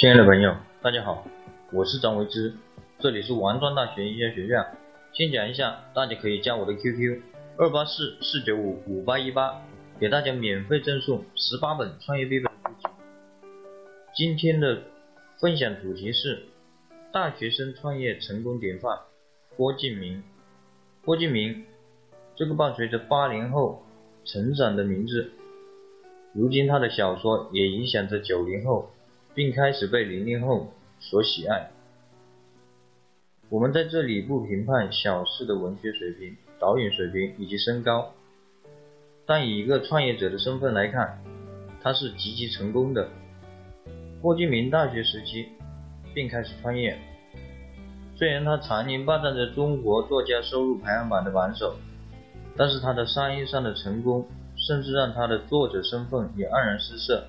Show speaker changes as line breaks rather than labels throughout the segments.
亲爱的朋友，大家好，我是张维之，这里是王庄大学营销学院。先讲一下，大家可以加我的 QQ：二八四四九五五八一八，给大家免费赠送十八本创业必备书籍。今天的分享主题是大学生创业成功典范郭敬明。郭敬明，这个伴随着八零后成长的名字，如今他的小说也影响着九零后。并开始被零零后所喜爱。我们在这里不评判小四的文学水平、导演水平以及身高，但以一个创业者的身份来看，他是极其成功的。郭敬明大学时期便开始创业，虽然他常年霸占着中国作家收入排行榜的榜首，但是他的商业上的成功，甚至让他的作者身份也黯然失色。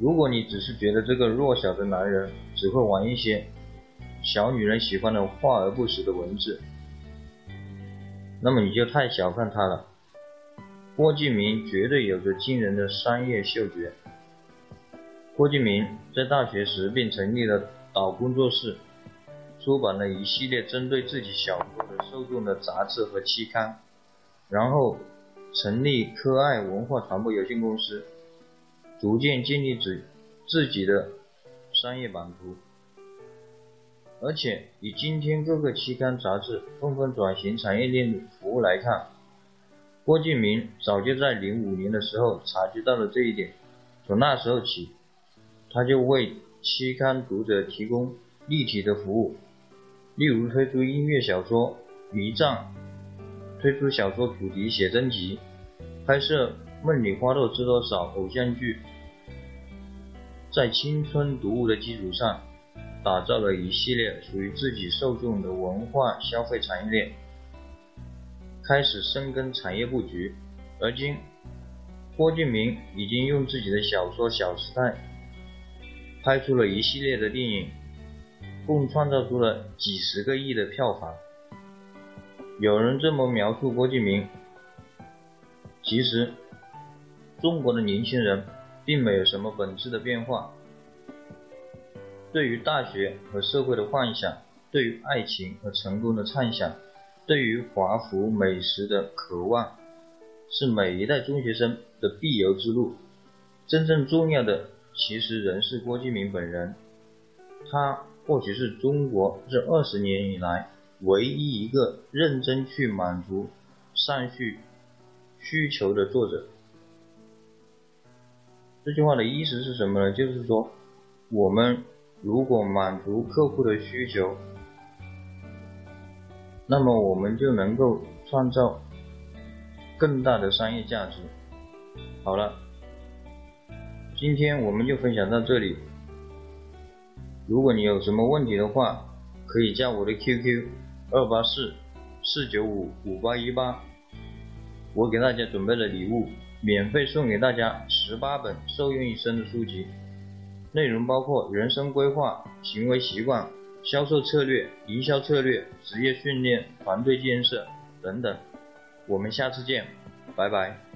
如果你只是觉得这个弱小的男人只会玩一些小女人喜欢的华而不实的文字，那么你就太小看他了。郭敬明绝对有着惊人的商业嗅觉。郭敬明在大学时便成立了岛工作室，出版了一系列针对自己小说的受众的杂志和期刊，然后成立科爱文化传播有限公司。逐渐建立自自己的商业版图，而且以今天各个期刊杂志纷纷转型产业链服务来看，郭敬明早就在零五年的时候察觉到了这一点。从那时候起，他就为期刊读者提供立体的服务，例如推出音乐小说《迷藏》，推出小说主题写真集，拍摄《梦里花落知多少》偶像剧。在青春读物的基础上，打造了一系列属于自己受众的文化消费产业链，开始深耕产业布局。而今，郭敬明已经用自己的小说《小时代》拍出了一系列的电影，共创造出了几十个亿的票房。有人这么描述郭敬明：其实，中国的年轻人。并没有什么本质的变化。对于大学和社会的幻想，对于爱情和成功的畅想，对于华服美食的渴望，是每一代中学生的必由之路。真正重要的，其实仍是郭敬明本人。他或许是中国这二十年以来唯一一个认真去满足上述需求的作者。这句话的意思是什么呢？就是说，我们如果满足客户的需求，那么我们就能够创造更大的商业价值。好了，今天我们就分享到这里。如果你有什么问题的话，可以加我的 QQ 二八四四九五五八一八，我给大家准备了礼物。免费送给大家十八本受用一生的书籍，内容包括人生规划、行为习惯、销售策略、营销策略、职业训练、团队建设等等。我们下次见，拜拜。